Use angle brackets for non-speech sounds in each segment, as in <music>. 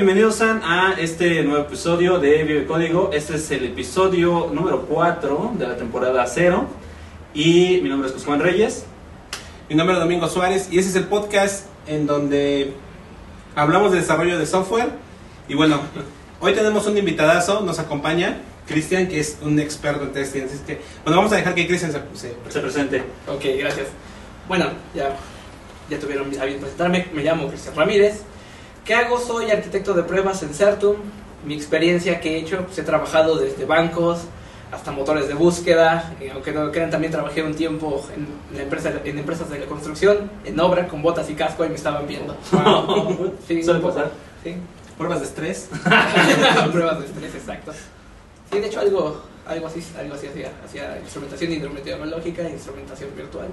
Bienvenidos sean a este nuevo episodio de Vive Código. Este es el episodio número 4 de la temporada 0. Y mi nombre es Juan Reyes. Mi nombre es Domingo Suárez y ese es el podcast en donde hablamos de desarrollo de software. Y bueno, hoy tenemos un invitadazo, nos acompaña Cristian, que es un experto en testing. Así que, bueno, vamos a dejar que Cristian se, se- Se presente. Ok, gracias. Bueno, ya, ya tuvieron a bien presentarme. Me llamo Cristian Ramírez. ¿Qué hago? Soy arquitecto de pruebas en Certum. Mi experiencia que he hecho, pues he trabajado desde bancos hasta motores de búsqueda. eh, aunque no lo crean, también trabajé un tiempo en, la empresa, en empresas de la construcción, en obra, con botas y casco, y me estaban viendo. <laughs> Sí, Suele pasar. Sí. pruebas de estrés. <laughs> pruebas de estrés, exacto. Sí, de hecho algo, algo así, algo así hacía, hacía instrumentación hidrometeorológica, instrumentación virtual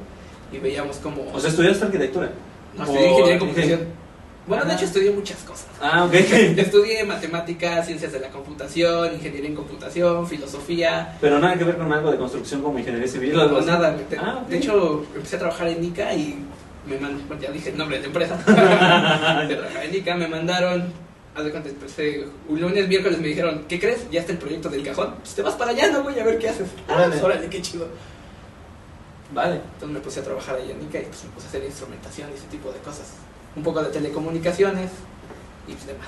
y veíamos cómo... O sea, estudiaste arquitectura. no, estudié ingeniería en computación. Bueno, de Ah. hecho estudié muchas cosas. Ah, ok. <laughs> Estudié matemáticas, ciencias de la computación, ingeniería en computación, filosofía, Pero nada que ver con algo de construcción como ingeniería civil. o algo no, nada. De, Ah, de hecho, empecé a trabajar en ICA y me mandaron, ya dije el nombre de la empresa. <laughs> Empecé a trabajar en ICA, me mandaron, haz de cuenta, empecé, un lunes, miércoles me dijeron, ¿qué crees? Ya está el proyecto del cajón. Pues te vas para allá, no voy a ver qué haces. Ah, Órale. pues órale, qué chido. Vale. Entonces me puse a trabajar ahí en ICA y pues me puse a hacer instrumentación y ese tipo de cosas. Un poco de telecomunicaciones y demás.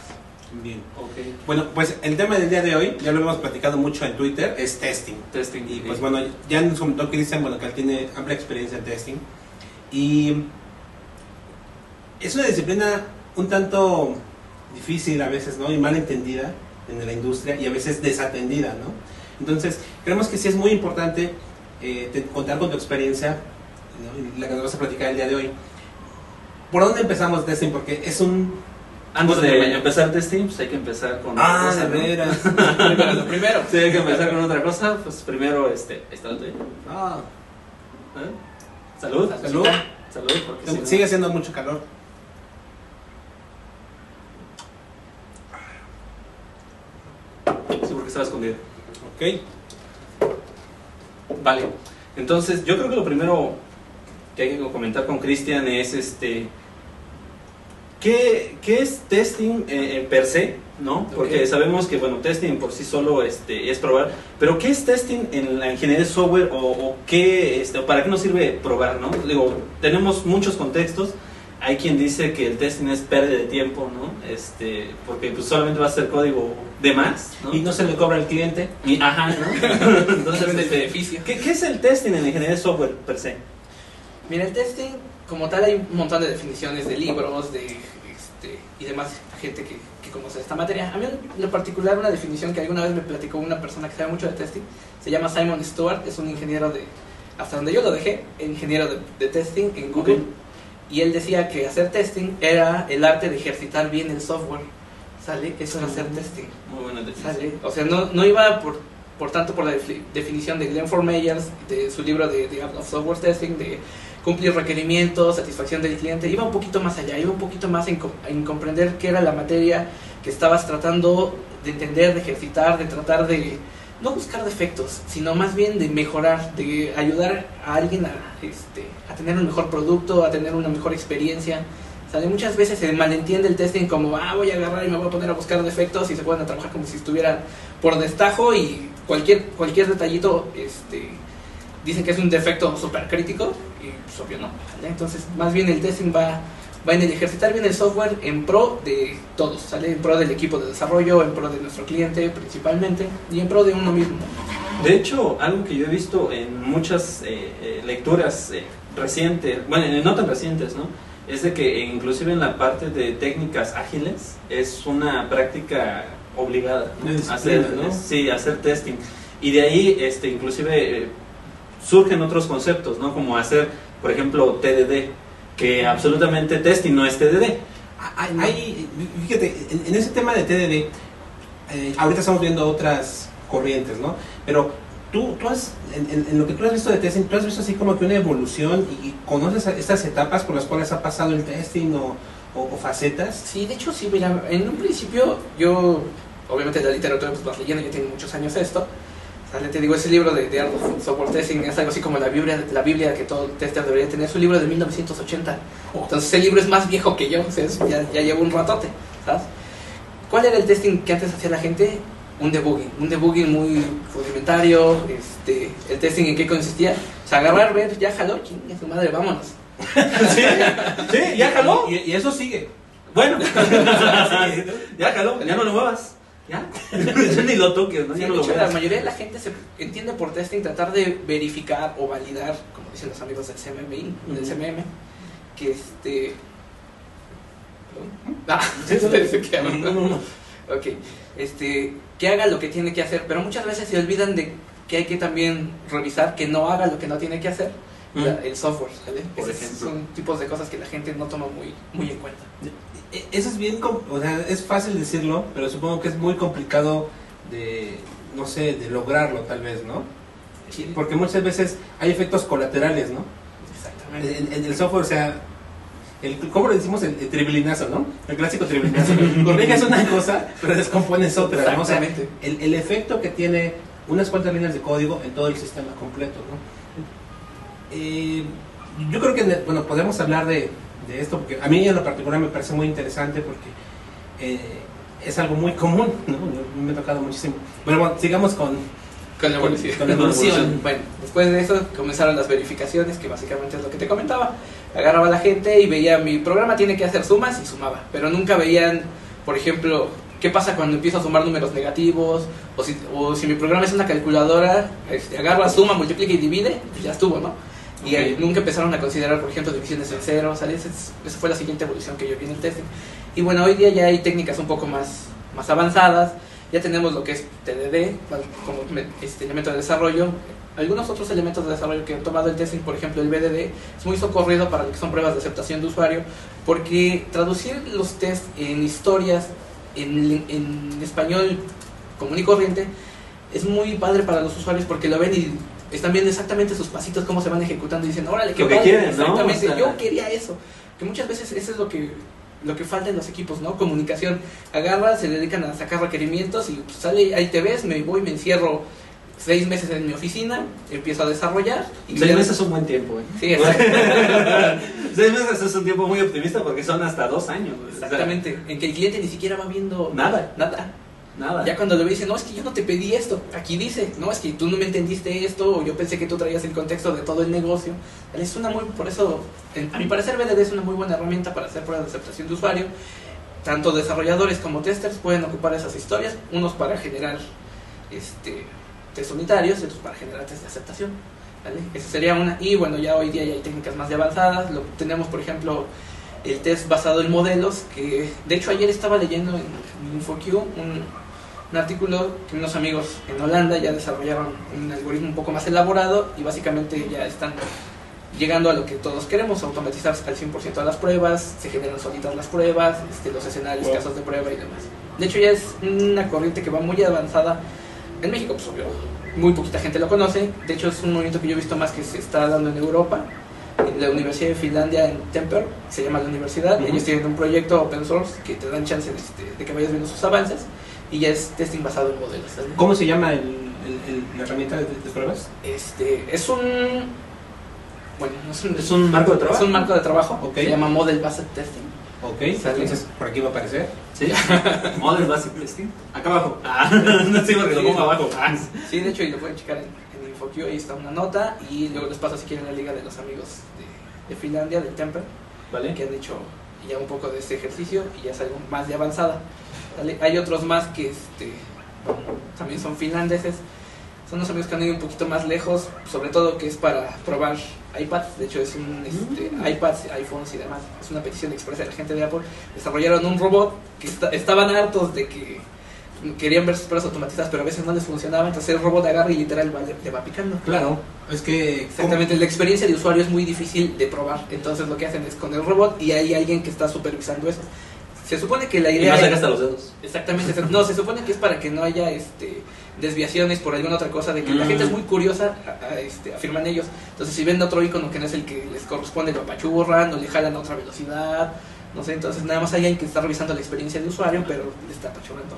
Bien. Ok. Bueno, pues el tema del día de hoy, ya lo hemos platicado mucho en Twitter, es testing. Testing. Y pues bueno, ya nos comentó Cristian, bueno, que él tiene amplia experiencia en testing. Y es una disciplina un tanto difícil a veces, ¿no? Y mal entendida en la industria y a veces desatendida, ¿no? Entonces, creemos que sí es muy importante eh, te- contar con tu experiencia, la que nos vas a platicar el día de hoy. ¿Por dónde empezamos testing? Porque es un... Antes de empezar testing, pues hay que empezar con Ah, otra cosa, de ¿no? veras. <laughs> Primero, lo primero. Sí, hay que empezar con otra cosa. Pues primero, este, está. Ah, ¿Eh? Salud. Salud. Salud, porque si no- sigue haciendo mucho calor. Sí, porque estaba escondido. Ok. Vale. Entonces, yo creo que lo primero que hay que comentar con Cristian es este. ¿Qué, qué es testing eh, eh, per se? ¿No? Porque sabemos que, bueno, testing por sí solo este, es probar. Pero, ¿qué es testing en la ingeniería de software o, o qué, este, o para qué nos sirve probar? ¿no? Digo, tenemos muchos contextos. Hay quien dice que el testing es pérdida de tiempo, ¿no? Este, porque pues, solamente va a ser código de más, ¿no? Y no se le cobra al cliente. Y- ajá, ¿no? <laughs> Entonces, el este, beneficio. ¿qué, qué es el testing en la ingeniería de software per se? Mira, el testing, como tal, hay un montón de definiciones de libros de, este, y demás gente que, que conoce esta materia. A mí, en lo particular, una definición que alguna vez me platicó una persona que sabe mucho de testing, se llama Simon Stewart, es un ingeniero de, hasta donde yo lo dejé, ingeniero de, de testing en Google. Ok. Y él decía que hacer testing era el arte de ejercitar bien el software. ¿Sale? Eso era hacer testing. Muy buena definición. ¿Sale? O sea, no, no iba por, por tanto por la defi- definición de Glenn Meyers, de su libro de, de Software Testing, de cumplir requerimientos, satisfacción del cliente, iba un poquito más allá, iba un poquito más en, en comprender qué era la materia que estabas tratando de entender, de ejercitar, de tratar de no buscar defectos, sino más bien de mejorar, de ayudar a alguien a, este, a tener un mejor producto, a tener una mejor experiencia. ¿Sale? Muchas veces se malentiende el testing como, ah, voy a agarrar y me voy a poner a buscar defectos y se pueden a trabajar como si estuvieran por destajo y cualquier, cualquier detallito este, dicen que es un defecto súper crítico y pues obvio no. ¿sale? Entonces, más bien el testing va, va en el ejercitar bien el software en pro de todos, ¿sale? En pro del equipo de desarrollo, en pro de nuestro cliente principalmente y en pro de uno mismo. De hecho, algo que yo he visto en muchas eh, eh, lecturas eh, recientes, bueno, eh, no tan recientes, ¿no? Es de que inclusive en la parte de técnicas ágiles es una práctica obligada, ¿no? Hacer, ¿no? Sí, hacer testing. Y de ahí, este, inclusive eh, surgen otros conceptos, ¿no? Como hacer, por ejemplo, TDD, que absolutamente testing no es TDD. Hay, hay- fíjate, en, en ese tema de TDD, eh, ahorita estamos viendo otras corrientes, ¿no? Pero tú, tú has, en, en- en lo que tú has visto de testing, tú has visto así como que una evolución y, y conoces estas etapas por las cuales ha pasado el testing o, o- o facetas. Sí, de hecho sí, mira, en un principio yo, obviamente la literatura pues vas leyendo, ya tengo muchos años esto, ¿sale? te digo, ese libro de, de Art of Software Testing es algo así como la Biblia, la Biblia que todo tester debería tener, es un libro de 1980, entonces el libro es más viejo que yo, o sea, es- ya, ya llevo un ratote, ¿sabes? ¿Cuál era el testing que antes hacía la gente? Un debugging, un debugging muy rudimentario. Este, el testing en qué consistía? O sea, agarrar, ver, ya jaló, chingue su madre, vámonos. <laughs> ¿Sí? ¿Sí? ¿Ya jaló? Y, y eso sigue. Bueno, <laughs> ya jaló, ya no lo muevas. Ya, <laughs> ya ni lo toques, ¿no? Sí, Ya de no lo hecho, la mayoría de la gente se entiende por testing tratar de verificar o validar, como dicen los amigos del CMMI, del. CMM, que este... Ah, <laughs> que. No, no, no. Ok, este, que haga lo que tiene que hacer, pero muchas veces se olvidan de que hay que también revisar que no haga lo que no tiene que hacer la- el software, ¿vale? Por Esos ejemplo. Son tipos de cosas que la gente no toma muy, muy en cuenta. E- Eso es bien, o sea, es fácil decirlo, pero supongo que es muy complicado de, no sé, de lograrlo tal vez, ¿no? Sí, Porque muchas veces hay efectos colaterales, ¿no? Exactamente. En, en el software, o sea, el, ¿cómo le decimos? El, el tribilinazo, ¿no? El clásico tribilinazo. <laughs> Corriges una cosa, pero descompones otra, ¿no? O sea, el, el efecto que tiene unas cuantas líneas de código en todo el sistema completo, ¿no? Eh, yo creo que, bueno, podemos hablar de, de esto, porque a mí en lo particular me parece muy interesante porque eh, es algo muy común, ¿no? Yo- Me ha tocado muchísimo. Bueno, bueno, sigamos con... Con la evolución. Con la evolución. Bueno, después de eso comenzaron las verificaciones, que básicamente es lo que te comentaba. Agarraba a la gente y veía mi programa tiene que hacer sumas y sumaba, pero nunca veían, por ejemplo, qué pasa cuando empiezo a sumar números negativos, o si, o si mi programa es una calculadora, este, agarra, suma, multiplica y divide, pues ya estuvo, ¿no? Y Ok. eh, nunca empezaron a considerar, por ejemplo, divisiones en cero, ¿sale? Esa, es- esa fue la siguiente evolución que yo vi en el testing. Y bueno, hoy día ya hay técnicas un poco más, más avanzadas, ya tenemos lo que es TDD como este elemento de desarrollo. Algunos otros elementos de desarrollo que han tomado el testing, por ejemplo el BDD, es muy socorrido para lo que son pruebas de aceptación de usuario, porque traducir los tests en historias en, en español común y corriente es muy padre para los usuarios porque lo ven y están viendo exactamente sus pasitos, cómo se van ejecutando y dicen, órale, qué Lo que padre". quieren, ¿no? Exactamente, O sea- yo quería eso. Que muchas veces eso es lo que lo que falta en los equipos, ¿no? Comunicación. Agarra, se dedican a sacar requerimientos y pues, sale, ahí te ves, me voy, me encierro seis meses en mi oficina, empiezo a desarrollar. Y Seis ya- meses es un buen tiempo, ¿eh? Sí. <laughs> Seis meses es un tiempo muy optimista porque son hasta dos años. O sea, Exactamente. En que el cliente ni siquiera va viendo Nada. Nada. Nada. Ya cuando le dicen, no, es que yo no te pedí esto. Aquí dice, no, es que tú no me entendiste esto, o yo pensé que tú traías el contexto de todo el negocio. Es una muy, por eso, a mi parecer, BDD es una muy buena herramienta para hacer pruebas de aceptación de usuario. Tanto desarrolladores como testers pueden ocupar esas historias, unos para generar este, test unitarios y otros para generar test de aceptación. ¿vale? Esa sería una. Y bueno, ya hoy día ya hay técnicas más avanzadas. Lo, tenemos, por ejemplo, el test basado en modelos, que de hecho ayer estaba leyendo en InfoQ un, un artículo que unos amigos en Holanda ya desarrollaron un algoritmo un poco más elaborado y básicamente ya están llegando a lo que todos queremos, automatizar al 100% de las pruebas, se generan solitas las pruebas, este, los escenarios, Wow. casos de prueba y demás. De hecho ya es una corriente que va muy avanzada en México, pues obvio, muy poquita gente lo conoce, de hecho es un movimiento que yo he visto más que se está dando en Europa, en la Universidad de Finlandia en Temper, se llama la universidad, Ujú. ellos tienen un proyecto open source que te dan chance de, este, de que vayas viendo sus avances y ya es testing basado en modelos. ¿Cómo se llama el, el- el- la herramienta de, de pruebas? Este, es un... Bueno, no es un, ¿Es un marco de trabajo? Es un marco de trabajo. Ok. Se llama Model Based Testing. Ok, entonces por aquí va a aparecer. ¿Sí? <laughs> Model Basic Testing. Acá abajo. <laughs> Ah, no sé porque lo pongo abajo. Ah. Sí, de hecho, y lo pueden checar en, en InfoQ, ahí está una nota. Y luego les paso si quieren la liga de los amigos de, de Finlandia, del Temper, ¿Vale? que han hecho ya un poco de este ejercicio y ya es algo más de avanzada. Hay otros más que este, también son finlandeses. Son los amigos que han ido un poquito más lejos, sobre todo que es para probar iPads. De hecho, es un este, Mm. iPads, iPhones y demás. Es una petición expresa de la gente de Apple. Desarrollaron un robot que esta- estaban hartos de que querían ver sus pruebas automatizadas, pero a veces no les funcionaba. Entonces el robot agarra y literal va- le va picando. Claro, es que... Exactamente, la experiencia de usuario es muy difícil de probar. Entonces lo que hacen es con el robot y hay alguien que está supervisando eso. Se supone que la Y idea no se gasta los dedos. Exactamente, no, se supone que es para que no haya este desviaciones por alguna otra cosa, de que la Mm. gente es muy curiosa, a- a, este, afirman ellos. Entonces, si ven otro icono que no es el que les corresponde, lo apachurran o le jalan a otra velocidad, no sé, entonces nada más hay alguien que está revisando la experiencia de usuario, pero le está apachurrando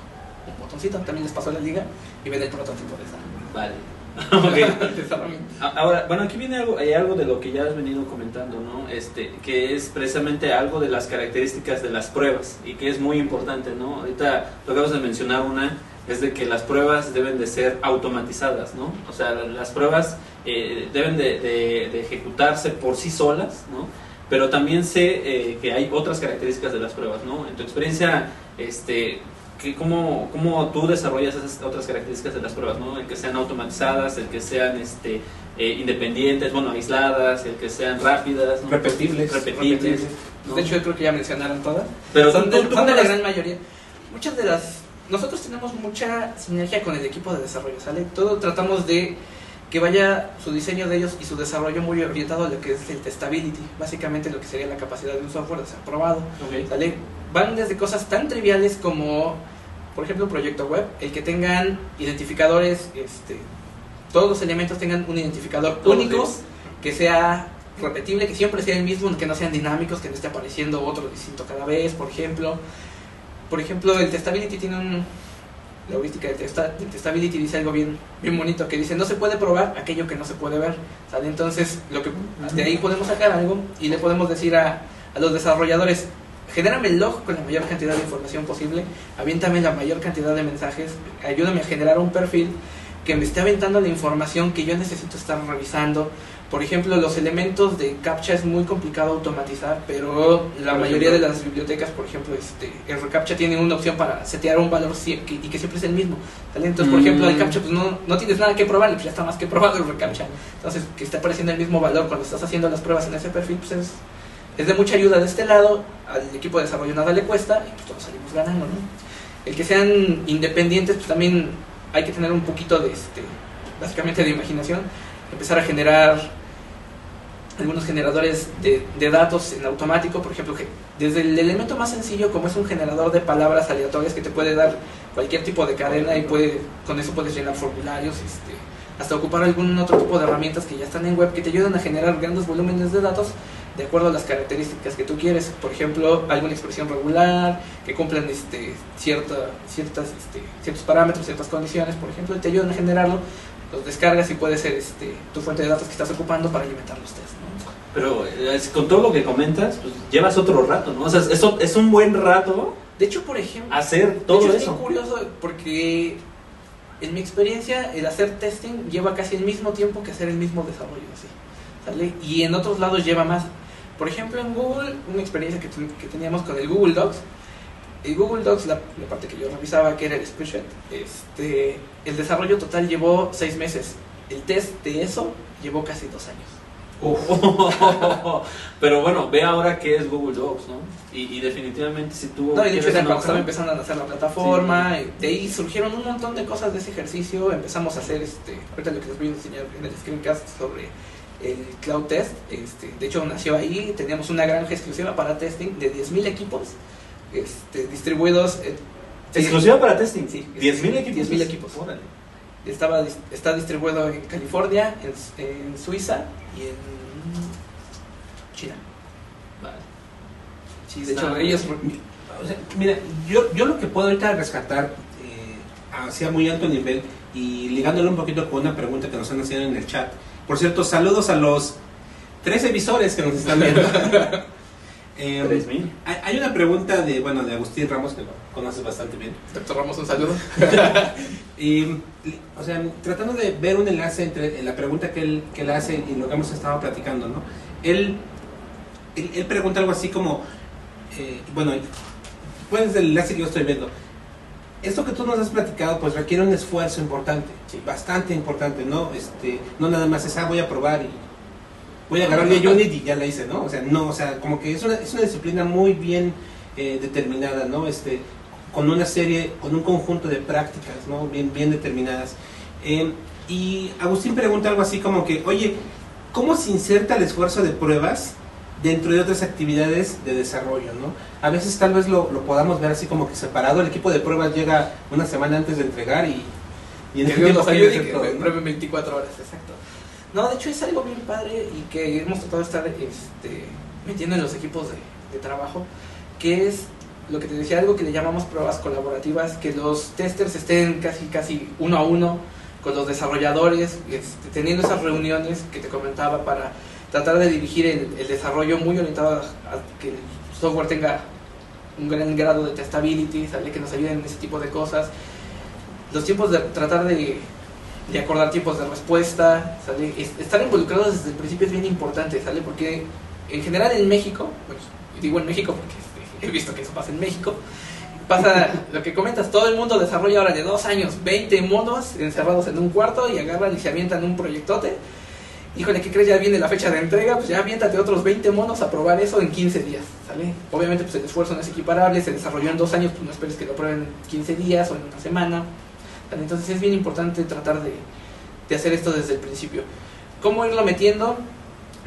un botoncito. También les pasó la liga y ven el prototipo de esa. Vale. <laughs> Ok. Desarrollo. A- Ahora, bueno, aquí viene algo, hay algo de lo que ya has venido comentando, ¿no? Este, que es precisamente algo de las características de las pruebas y que es muy importante, ¿no? Ahorita lo acabas de mencionar una es de que las pruebas deben de ser automatizadas, ¿no? O sea, las pruebas eh, deben de, de- de ejecutarse por sí solas, ¿no? Pero también sé eh, que hay otras características de las pruebas, ¿no? En tu experiencia, este, que cómo, cómo tú desarrollas esas otras características de las pruebas, ¿no? El que sean automatizadas, el que sean este, eh, independientes, bueno, aisladas, el que sean rápidas, ¿no? Repetibles. repetibles. ¿no? De hecho, yo creo que ya mencionaron todas. pero son tú- de, tú- tú son de cómo la gran mayoría. Muchas de las... Nosotros tenemos mucha sinergia con el equipo de desarrollo, ¿sale? Todo tratamos de que vaya su diseño de ellos y su desarrollo muy orientado a lo que es el testability, básicamente lo que sería la capacidad de un software de ser probado. Ok. ¿sale? Van desde cosas tan triviales como, por ejemplo, un proyecto web, el que tengan identificadores, este, todos los elementos tengan un identificador Todos único, que sea repetible, que siempre sea el mismo, que no sean dinámicos, que no esté apareciendo otro distinto cada vez, por ejemplo. Por ejemplo, el testability tiene un... La heurística del, testa- del testability dice algo bien, bien bonito, que dice, no se puede probar aquello que no se puede ver. ¿sale? Entonces, lo que, de ahí podemos sacar algo y le podemos decir a, a los desarrolladores, genérame el log con la mayor cantidad de información posible, aviéntame la mayor cantidad de mensajes, ayúdame a generar un perfil que me esté aventando la información que yo necesito estar revisando. Por ejemplo, los elementos de CAPTCHA es muy complicado automatizar, pero la Por mayoría de las bibliotecas, por ejemplo, este, el reCAPTCHA tiene una opción para setear un valor que- y que siempre es el mismo. Entonces, por Mm. ejemplo, el CAPTCHA pues no, no tienes nada que probar, pues ya está más que probado el reCAPTCHA. Entonces, que esté apareciendo el mismo valor cuando estás haciendo las pruebas en ese perfil, pues es, es de mucha ayuda de este lado. Al equipo de desarrollo nada le cuesta y pues todos salimos ganando, ¿no? El que sean independientes, pues también hay que tener un poquito de, este, básicamente, de imaginación. Empezar a generar algunos generadores de, datos en automático, por ejemplo, desde el elemento más sencillo como es un generador de palabras aleatorias que te puede dar cualquier tipo de cadena y puede con eso puedes llenar formularios, este, hasta ocupar algún otro tipo de herramientas que ya están en web que te ayudan a generar grandes volúmenes de datos de acuerdo a las características que tú quieres. Por ejemplo, alguna expresión regular, que cumplan este, cierta, ciertas, este, ciertos parámetros, ciertas condiciones, por ejemplo, y te ayudan a generarlo. Los descargas y puede ser este, tu fuente de datos que estás ocupando para alimentar los tests. ¿no? Pero eh, es- con todo lo que comentas, pues llevas otro rato, ¿no? O sea, eso es un buen rato De hecho, por ejemplo, hacer de todo hecho, es eso. bien curioso porque en mi experiencia el hacer testing lleva casi el mismo tiempo que hacer el mismo desarrollo. ¿sí? ¿Sale? Y en otros lados lleva más. Por ejemplo, en Google, una experiencia que, que teníamos con el Google Docs, el Google Docs, la, la parte que yo revisaba, que era el spreadsheet, este, el desarrollo total llevó seis meses. El test de eso llevó casi dos años. <laughs> Pero bueno, ve ahora qué es Google Docs, ¿no? Y, y definitivamente si tú... No, y de hecho cuando estaba empezando a hacer la plataforma, y de ahí surgieron un montón de cosas de ese ejercicio, empezamos a hacer, este, ahorita lo que les voy a enseñar en el screencast sobre el Cloud Test, este, de hecho nació ahí, teníamos una granja exclusiva para testing de 10.000 equipos este, distribuidos. eh, Exclusiva para testing, Sí, 10.000 equipos. 10.000 equipos. Órale. Estaba, está distribuido en California, en, en Suiza y en China. Vale. Sí, de hecho, ellos... O sea, mira, yo, yo lo que puedo ahorita rescatar eh, hacia muy alto nivel y ligándolo un poquito con una pregunta que nos han haciendo en el chat. Por cierto, saludos a los tres emisores que nos están viendo. <laughs> Eh, 3.000. hay, una pregunta de, bueno, de Agustín Ramos, que lo conoces bastante bien. Doctor Ramos, un saludo. <laughs> Y, o sea, tratando de ver un enlace entre la pregunta que él, que él hace y lo que hemos estado platicando, ¿no? Él, él, él pregunta algo así como, eh, bueno, pues el enlace que yo estoy viendo, esto que tú nos has platicado pues requiere un esfuerzo importante, bastante importante, ¿no? Este, no nada más es, ah, voy a probar y voy a agarrarle a Unity y ya la hice, ¿no? O sea, no, o sea, como que es una, es una disciplina muy bien eh, determinada, ¿no? Este, con una serie, con un conjunto de prácticas, ¿no? Bien, bien determinadas. Eh, y Agustín pregunta algo así como que, oye, ¿cómo se inserta el esfuerzo de pruebas dentro de otras actividades de desarrollo, ¿no? A veces tal vez lo, lo podamos ver así como que separado, el equipo de pruebas llega una semana antes de entregar y, y en que que todo, en ¿no? breve 24 horas, exacto. No, de hecho es algo bien padre y que hemos tratado de estar este, metiendo en los equipos de, de trabajo, que es lo que te decía, algo que le llamamos pruebas colaborativas, que los testers estén casi, casi uno a uno, con los desarrolladores, este, teniendo esas reuniones que te comentaba para tratar de dirigir el, el desarrollo muy orientado a, a que el software tenga un gran grado de testability, ¿sale? que nos ayuden en ese tipo de cosas. Los tiempos de tratar de, acordar tiempos de respuesta, ¿sale? Es- estar involucrados desde el principio es bien importante, ¿sale? porque en general en México, bueno, digo en México porque <laughs> he visto que eso pasa en México, pasa <laughs> lo que comentas, todo el mundo desarrolla ahora de dos años 20 monos encerrados en un cuarto y agarran y se avientan un proyectote. Híjole, ¿qué crees? Ya viene la fecha de entrega, pues ya aviéntate otros 20 monos a probar eso en 15 días, ¿sale? Obviamente pues el esfuerzo no es equiparable, se desarrolló en dos años, pues no esperes que lo prueben en 15 días o en una semana. Entonces es bien importante tratar de, de hacer esto desde el principio. ¿Cómo irlo metiendo?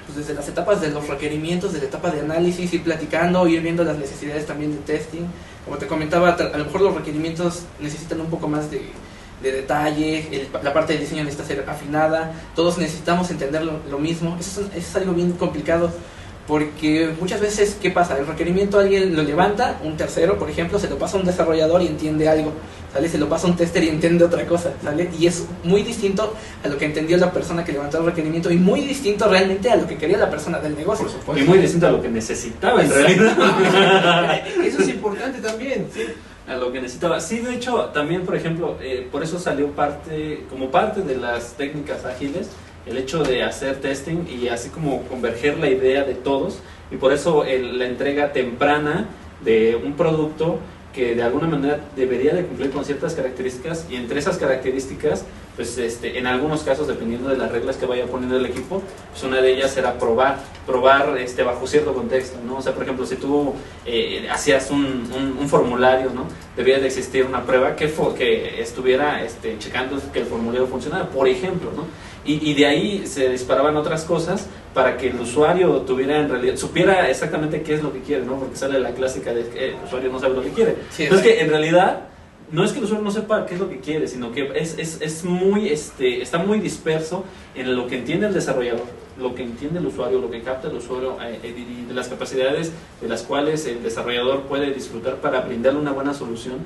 Pues desde las etapas de los requerimientos, desde la etapa de análisis, ir platicando, ir viendo las necesidades también de testing. Como te comentaba, a lo mejor los requerimientos necesitan un poco más de, de detalle, el- la parte del diseño necesita ser afinada, todos necesitamos entender lo, lo mismo. Eso es, eso es algo bien complicado porque muchas veces, ¿qué pasa? El requerimiento alguien lo levanta, un tercero, por ejemplo, se lo pasa a un desarrollador y entiende algo, ¿sale? Se lo pasa a un tester y entiende otra cosa, ¿sale? Y es muy distinto a lo que entendió la persona que levantó el requerimiento y muy distinto realmente a lo que quería la persona del negocio. Y muy distinto a lo que necesitaba en realidad. <laughs> Eso es importante también. sí. a lo que necesitaba. Sí, de hecho, también, por ejemplo, eh, por eso salió parte, como parte de las técnicas ágiles, el hecho de hacer testing y así como converger la idea de todos. Y por eso el- la entrega temprana de un producto que de alguna manera debería de cumplir con ciertas características y entre esas características, pues este, en algunos casos, dependiendo de las reglas que vaya poniendo el equipo, pues una de ellas será probar, probar este, bajo cierto contexto, ¿no? O sea, por ejemplo, si tú eh, hacías un, un- un formulario, ¿no? Debía de existir una prueba que, que estuviera este, checando que el formulario funcionara, por ejemplo, ¿no? Y, y de ahí se disparaban otras cosas para que el usuario tuviera en realidad, supiera exactamente qué es lo que quiere, ¿no? Porque sale la clásica de que el usuario no sabe lo que quiere. Sí, Entonces exacto. que en realidad no es que el usuario no sepa qué es lo que quiere, sino que es, es, es muy, este, está muy disperso en lo que entiende el desarrollador, lo que entiende el usuario, lo que capta el usuario eh, eh, y de las capacidades de las cuales el desarrollador puede disfrutar para brindarle una buena solución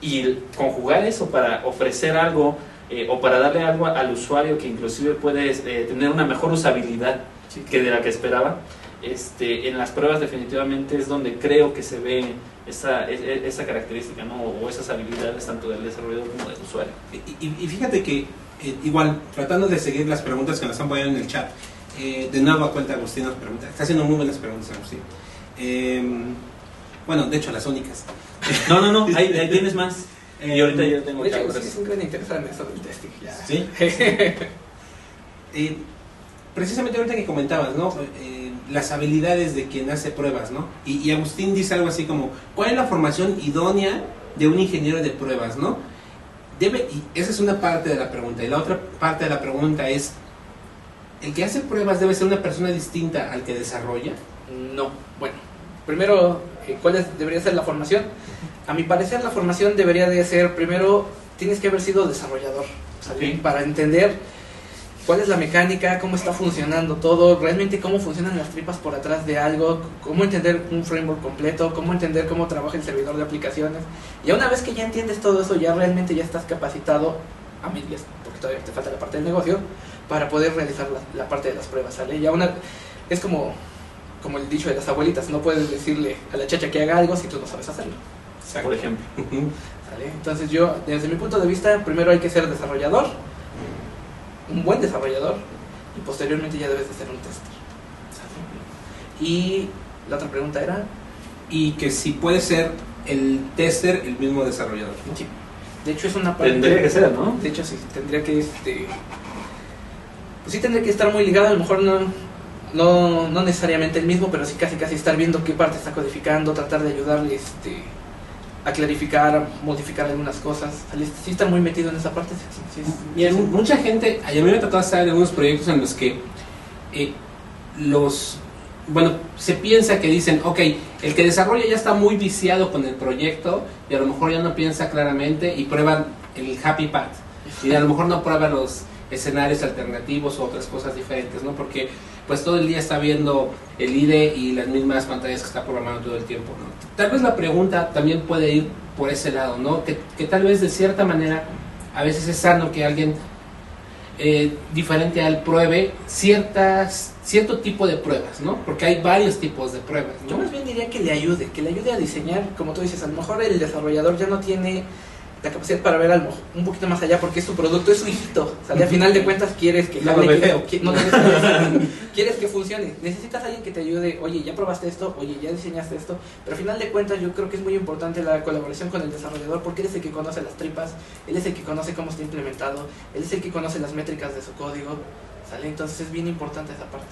y conjugar eso para ofrecer algo eh, o para darle algo al usuario que inclusive puede eh, tener una mejor usabilidad que de la que esperaba. Este, en las pruebas definitivamente es donde creo que se ve esa, e- e- esa característica ¿no? o esas habilidades tanto del desarrollador como del usuario. Y, y- y fíjate que, eh, igual, tratando de seguir las preguntas que nos han ponido en el chat, eh, de nuevo a cuenta Agustín nos pregunta, está haciendo muy buenas preguntas Agustín. Eh, bueno, de hecho las únicas. No, no, no, <laughs> ahí, ahí tienes más. Y ahorita yo tengo otra sí, es un gran interesante eso del testing. Ya. ¿Sí? <laughs> Eh, precisamente ahorita que comentabas, ¿no? Eh, las habilidades de quien hace pruebas, ¿no? Y, y Agustín dice algo así como, ¿cuál es la formación idónea de un ingeniero de pruebas, ¿no? Debe, y esa es una parte de la pregunta. Y la otra parte de la pregunta es, ¿el que hace pruebas debe ser una persona distinta al que desarrolla? No, bueno, primero, eh, ¿cuál es- debería ser la formación? A mi parecer, la formación debería de ser, primero, tienes que haber sido desarrollador, ¿sale? Ok. Para entender cuál es la mecánica, cómo está funcionando todo, realmente cómo funcionan las tripas por atrás de algo, cómo entender un framework completo, cómo entender cómo trabaja el servidor de aplicaciones. Y una vez que ya entiendes todo eso, ya realmente ya estás capacitado a medias, porque todavía te falta la parte del negocio, para poder realizar la, la parte de las pruebas, ¿sale? Ya una, es como, como el dicho de las abuelitas, no puedes decirle a la chacha que haga algo si tú no sabes hacerlo. Por ejemplo. <laughs> ¿Sale? Entonces yo, desde mi punto de vista, primero hay que ser desarrollador, un buen desarrollador, y posteriormente ya debes de ser un tester. ¿Sale? Y la otra pregunta era, Y que si puede ser el tester el mismo desarrollador. ¿no? sí, de hecho es una parte... Tendría que ser, ¿no? De hecho sí, tendría que, este... Pues sí tendría que estar muy ligado, a lo mejor no, no, no necesariamente el mismo, pero sí casi casi estar viendo qué parte está codificando, tratar de ayudarle este, a clarificar, modificar algunas cosas. Sí estar muy metido en esa parte. sí, sí, Mira, sí. mucha gente, a mí me ha tocado estar en algunos proyectos en los que eh, los, bueno, se piensa que dicen, ok, el que desarrolla ya está muy viciado con el proyecto y a lo mejor ya no piensa claramente y prueban el happy path y a lo mejor no prueba los escenarios alternativos o otras cosas diferentes, ¿no? Porque pues todo el día está viendo el IDE y las mismas pantallas que está programando todo el tiempo, ¿no? Tal vez la pregunta también puede ir por ese lado, ¿no? Que, que tal vez de cierta manera a veces es sano que alguien eh, diferente al pruebe ciertas cierto tipo de pruebas, ¿no? Porque hay varios tipos de pruebas. Yo más bien diría que le ayude, que le ayude a diseñar, como tú dices, a lo mejor el desarrollador ya no tiene la capacidad para ver algo un poquito más allá porque es su producto, es su hijito. O sea, al final de cuentas quieres que jale, que- no <laughs> quieres que funcione. Necesitas a alguien que te ayude, oye, ya probaste esto, oye, ya diseñaste esto. Pero al final de cuentas yo creo que es muy importante la colaboración con el desarrollador porque él es el que conoce las tripas, él es el que conoce cómo está implementado, él es el que conoce las métricas de su código. ¿Sale? Entonces es bien importante esa parte.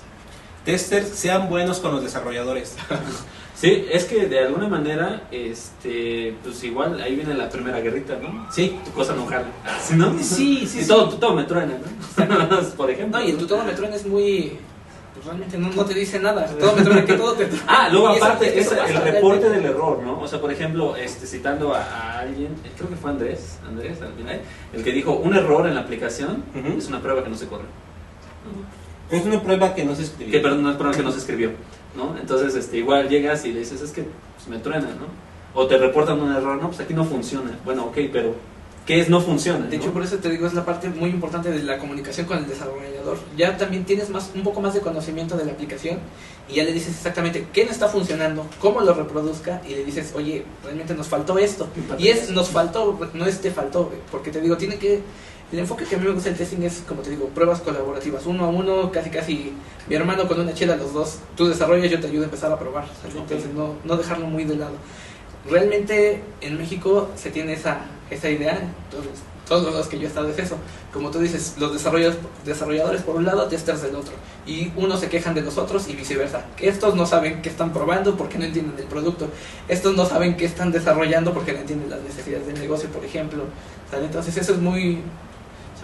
Testers sean buenos con los desarrolladores. <laughs> Sí, es que de alguna manera, este, pues igual ahí viene la primera guerrita, ¿no? Sí. Tu cosa no jala. <laughs> ¿Sí, no? Sí, sí, Y sí. todo, todo me truena, ¿no? <laughs> <laughs> Por ejemplo. No, y el tutómetro es muy... Pues realmente no, no te dice nada. Todo me truena que todo te truena. Ah, luego aparte es el reporte del error, ¿no? O sea, por ejemplo, este, citando a, a alguien, creo que fue Andrés, Andrés al final, el que dijo, un error en la aplicación es una prueba que no se corre. Es una prueba que no se escribió. Que, perdón, es prueba que no se escribió, ¿no? Entonces, este, igual llegas y le dices, es que pues, me truena, ¿no? O te reportan un error, no, pues aquí no funciona. Bueno, ok, pero ¿qué es no funciona? De no? hecho, por eso te digo, es la parte muy importante de la comunicación con el desarrollador. Ya también tienes más, un poco más de conocimiento de la aplicación y ya le dices exactamente qué no está funcionando, cómo lo reproduzca y le dices, oye, realmente nos faltó esto. Y es nos faltó, no es te faltó, porque te digo, tiene que... El enfoque que a mí me gusta del testing es, como te digo, pruebas colaborativas, uno a uno, casi casi mi hermano con una chela, los dos, tú desarrollas, yo te ayudo a empezar a probar, ¿sabes? entonces no, no dejarlo muy de lado. Realmente en México se tiene esa, esa idea, todos, todos los que yo he estado es eso, como tú dices, los desarrolladores, desarrolladores por un lado, testers del otro, y unos se quejan de los otros y viceversa, que estos no saben qué están probando porque no entienden el producto, estos no saben qué están desarrollando porque no entienden las necesidades del negocio, por ejemplo, ¿sale? entonces eso es muy,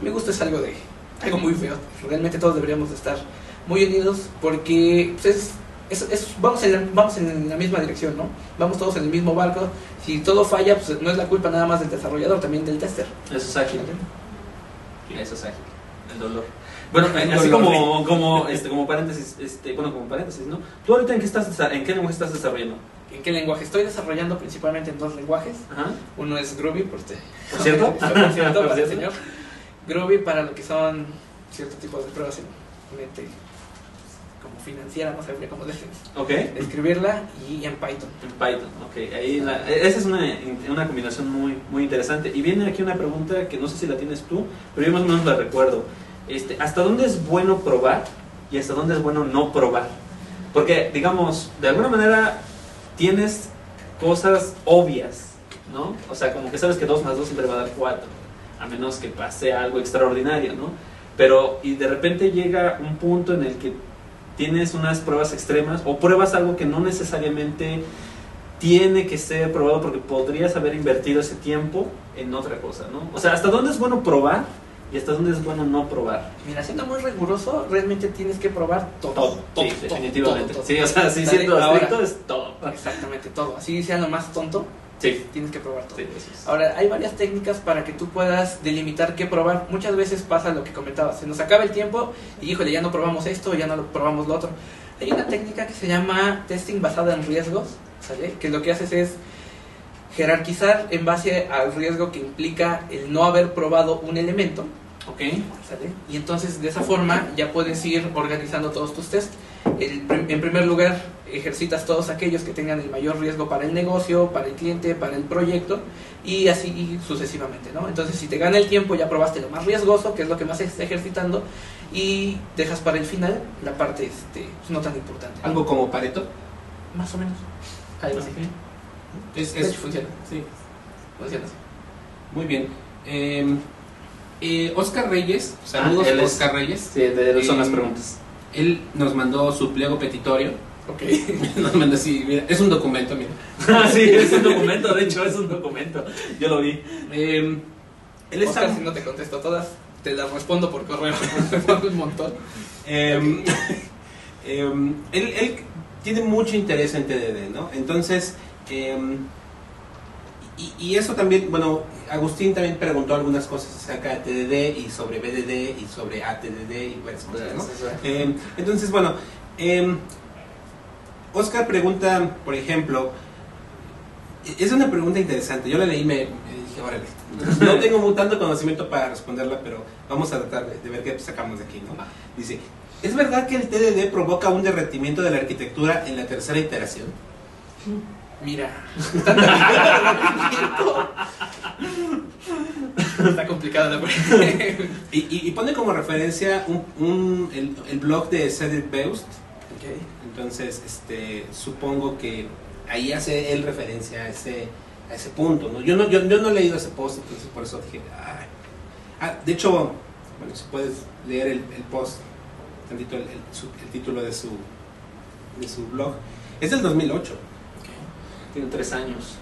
a mi gusto es algo de algo muy feo. Realmente todos deberíamos de estar muy unidos porque pues, es, es- es- vamos, en la, vamos en la misma dirección, ¿no? Vamos todos en el mismo barco. Si todo falla, pues no es la culpa nada más del desarrollador, también del tester. Eso es ágil. Eso es ágil. El dolor. Bueno, <laughs> El así dolor. como, como, este, como paréntesis, este, bueno, como paréntesis, ¿no? ¿Tú ahorita en qué estás, en qué lenguaje estás desarrollando? ¿En qué lenguaje? Estoy desarrollando principalmente en dos lenguajes. Ajá. Uno es Groovy, por, este- ¿Por cierto? <laughs> por cierto, ¿Por <laughs> para el cierto? señor. Groovy para lo que son ciertos tipos de pruebas en mente como financiera, no sabría cómo decir. Ok. Escribirla y en Python. En Python, ok. Ahí la- esa es una, una combinación muy, muy interesante. Y viene aquí una pregunta que no sé si la tienes tú, pero yo más o menos la recuerdo. Este, ¿Hasta dónde es bueno probar y hasta dónde es bueno no probar? Porque, digamos, de alguna manera tienes cosas obvias, ¿no? O sea, como que sabes que 2 más 2 siempre va a dar 4, a menos que pase algo extraordinario, ¿no? Pero, y de repente llega un punto en el que tienes unas pruebas extremas o pruebas algo que no necesariamente tiene que ser probado porque podrías haber invertido ese tiempo en otra cosa, ¿no? O sea, ¿hasta dónde es bueno probar y hasta dónde es bueno no probar? Mira, siendo muy riguroso, realmente tienes que probar todo. sí, definitivamente. todo, todo. Sí, o sea, Sale, siendo ahora. estricto es todo. Exactamente, todo. Así sea lo más tonto, Sí, tienes que probar todo. sí, eso es. Ahora, hay varias técnicas para que tú puedas delimitar qué probar. Muchas veces pasa lo que comentabas, se nos acaba el tiempo y híjole, ya no probamos esto, ya no probamos lo otro. Hay una técnica que se llama testing basada en riesgos, ¿sale? Que lo que haces es jerarquizar en base al riesgo que implica el no haber probado un elemento, Ok. ¿sale? Y entonces de esa forma ya puedes ir organizando todos tus tests. El en primer lugar, ejercitas todos aquellos que tengan el mayor riesgo para el negocio, para el cliente, para el proyecto y así sucesivamente, ¿no? Entonces, si te gana el tiempo, ya probaste lo más riesgoso, que es lo que más estás ejercitando, y dejas para el final la parte este, no tan importante. Algo como Pareto. Más o menos. Algo así. Es, funciona. sí, Funciona así. muy bien. Eh, eh, Oscar Reyes, saludos Ah, Oscar Reyes. Sí, de, son las Eh, preguntas. Él nos mandó su pliego petitorio. Ok. <laughs> nos mandó así, mira, es un documento, mira. <laughs> Ah, sí, es un documento, de hecho es un documento. Yo lo vi. Eh, él está Oscar, si no te contesto todas, te las respondo por correo. <laughs> Un montón. Em, em, él, él tiene mucho interés en TDD, ¿no? Entonces, em, y, y eso también, bueno, Agustín también preguntó algunas cosas acerca de TDD y sobre BDD y sobre ATDD y varias cosas, ¿no? Em, entonces, bueno, em, Oscar pregunta, por ejemplo, es una pregunta interesante, yo la leí, me, me dije, órale. <laughs> No tengo tanto conocimiento para responderla, pero vamos a tratar de, de ver qué sacamos de aquí, ¿no? Dice, ¿es verdad que el TDD provoca un derretimiento de la arquitectura en la tercera iteración? Mira, está complicada la pregunta. <laughs> Y, y- y pone como referencia un, un- el, el blog de Cedric Beust. Entonces, este, supongo que ahí hace él referencia a ese, a ese punto. ¿no? Yo, no, yo, yo no he leído ese post, entonces por eso dije, "Ay". Ah, de hecho, bueno, si puedes leer el, el post, tantito el, el- su- el título de su, de su blog. Es del 2008. Tiene tres años.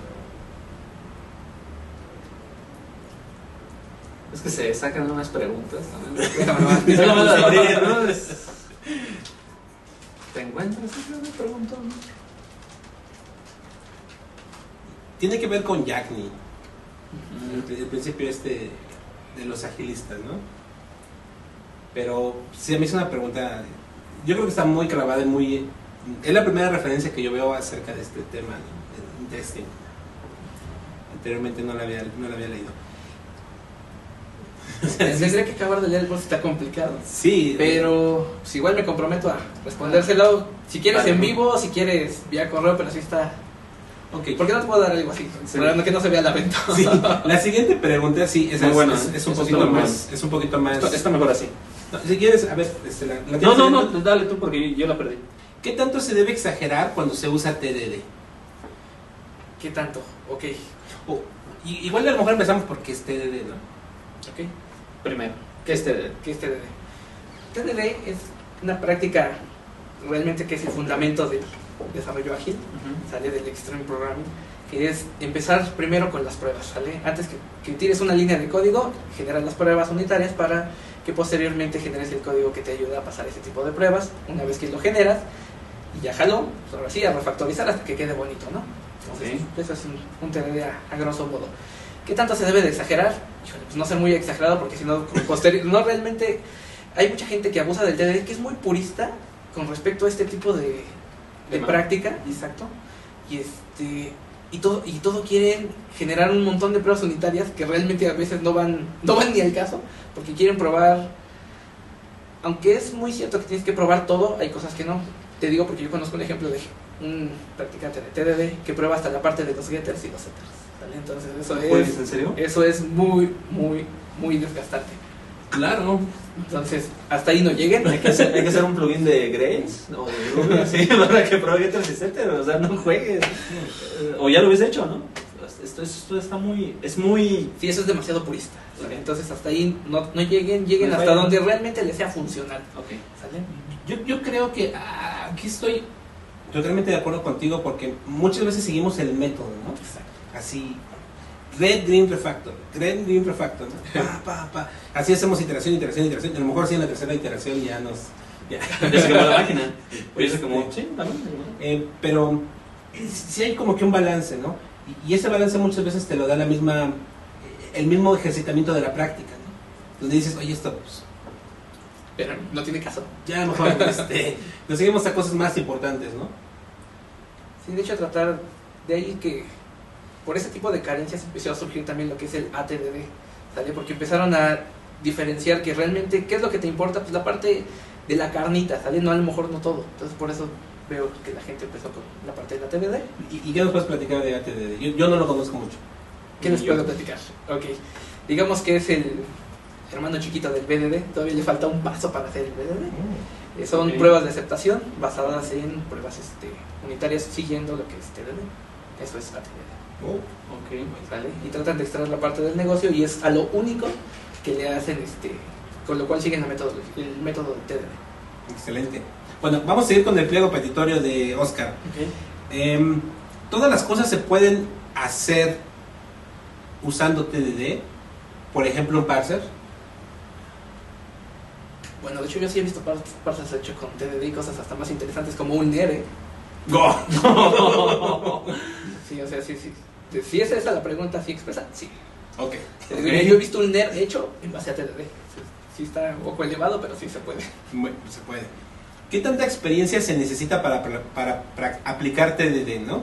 Es que se sacan unas preguntas. Es- <laughs> ¿Te encuentras? Me pregunto. ¿no? Tiene que ver con Jack Nee. el, el principio este de los agilistas, ¿no? Pero sí, a mí es una pregunta, yo creo que está muy clavada y muy... Es la primera referencia que yo veo acerca de este tema, ¿no? En testing. Anteriormente no la había, no la había leído. <laughs> Tendría que acabar de leer porque está complicado. Sí, Pero pues, igual me comprometo a respondérselo. Si quieres Vale. en vivo, si quieres vía correo, pero sí está. ok. ¿Por qué no te puedo dar algo así? Sí. Para que no se vea la venta. Sí, <laughs> la siguiente pregunta sí, Muy es, buena, es, es un poquito más, es un poquito más. Esto- Está mejor así. No, si quieres, a ver, este, la, la No, no, no, dale tú porque yo la perdí. ¿Qué tanto se debe exagerar cuando se usa TDD? ¿Qué tanto? Ok. O- y- igual a lo mejor empezamos porque es TDD, ¿no? Ok. Primero, ¿qué es TDD? ¿Qué es TDD? TDD es una práctica realmente que es el fundamento del desarrollo ágil. sale del Extreme Programming, que es empezar primero con las pruebas, ¿sale? Antes que, que tires una línea de código, generas las pruebas unitarias para que posteriormente generes el código que te ayuda a pasar ese tipo de pruebas. Una vez que lo generas, y ya jaló, pues ahora sí, a refactorizar hasta que quede bonito, ¿no? Entonces, eso es un, TDD a, grosso modo. ¿Qué tanto se debe de exagerar? Híjole, pues no ser muy exagerado porque si no, no realmente... Hay mucha gente que abusa del TDD que es muy purista con respecto a este tipo de, de práctica, exacto. Y este y todo y todo quieren generar un montón de pruebas unitarias que realmente a veces no van no van ni al caso porque quieren probar aunque es muy cierto que tienes que probar todo, hay cosas que no. Te digo porque yo conozco un ejemplo de un practicante de TDD que prueba hasta la parte de los getters y los setters. ¿vale? Entonces eso es ¿En serio? eso es muy muy muy desgastante. Claro. Entonces, hasta ahí no lleguen. Hay que, hacer, hay que hacer un plugin de Grace o de Ruby <laughs> así para que pruebe Getters y Setters, o sea, no juegues. O ya lo hubiese hecho, ¿no? Esto, esto está muy. Es muy. Sí, eso es demasiado purista. ¿sale? Entonces, hasta ahí no, no lleguen, lleguen Me hasta donde realmente les sea funcional. Ok. ¿Sale? Yo, yo creo que ah, aquí estoy totalmente de acuerdo contigo porque muchas veces seguimos el método, ¿no? Exacto. Así, red, green, refactor, red, green, refactor, ¿no? Pa, pa, pa. Así hacemos iteración, iteración, iteración. A lo mejor sí en la tercera iteración ya nos... ya. Ya se quemó la máquina. Oye, se quemó. Sí, también. Eh, pero sí hay como que un balance, ¿no? Y, y ese balance muchas veces te lo da la misma, el mismo ejercitamiento de la práctica, ¿no? Donde dices, oye, esto, pues, Pero no tiene caso. ya mejor, <laughs> este, nos seguimos a cosas más importantes, ¿no? Sí, de hecho, tratar de ahí que por ese tipo de carencias empezó a surgir también lo que es el ATDD, ¿sale? Porque empezaron a diferenciar que realmente, ¿qué es lo que te importa? Pues la parte de la carnita, ¿sale? No, a lo mejor no todo. Entonces, por eso veo que la gente empezó con la parte del ATDD. ¿Y, y qué nos puedes platicar de ATDD? Yo, yo no lo conozco mucho. ¿Qué les puedo platicar? Ok. Digamos que es el hermano chiquito del BDD. Todavía le falta un paso para hacer el BDD. Eh, Son pruebas de aceptación basadas en pruebas este, unitarias siguiendo lo que es TDD. Eso es ATDD. Oh, Ok. ¿vale? Y tratan de extraer la parte del negocio y es a lo único que le hacen, este, con lo cual siguen el método de TDD. excelente. Bueno, vamos a seguir con el pliego petitorio de Oscar. Em, Todas las cosas se pueden hacer usando TDD. Por ejemplo, un parser. Bueno, de hecho yo sí he visto par- partes hechas con TDD y cosas hasta más interesantes como un NERE. Go. <laughs> Sí, o sea, sí, sí. Si es esa la pregunta así expresa, sí. ok. Digo, Yo he visto un NER hecho en base a TDD. Sí, está un poco elevado, pero sí se puede. Bueno, se puede. ¿Qué tanta experiencia se necesita para, para- para aplicar TDD, no?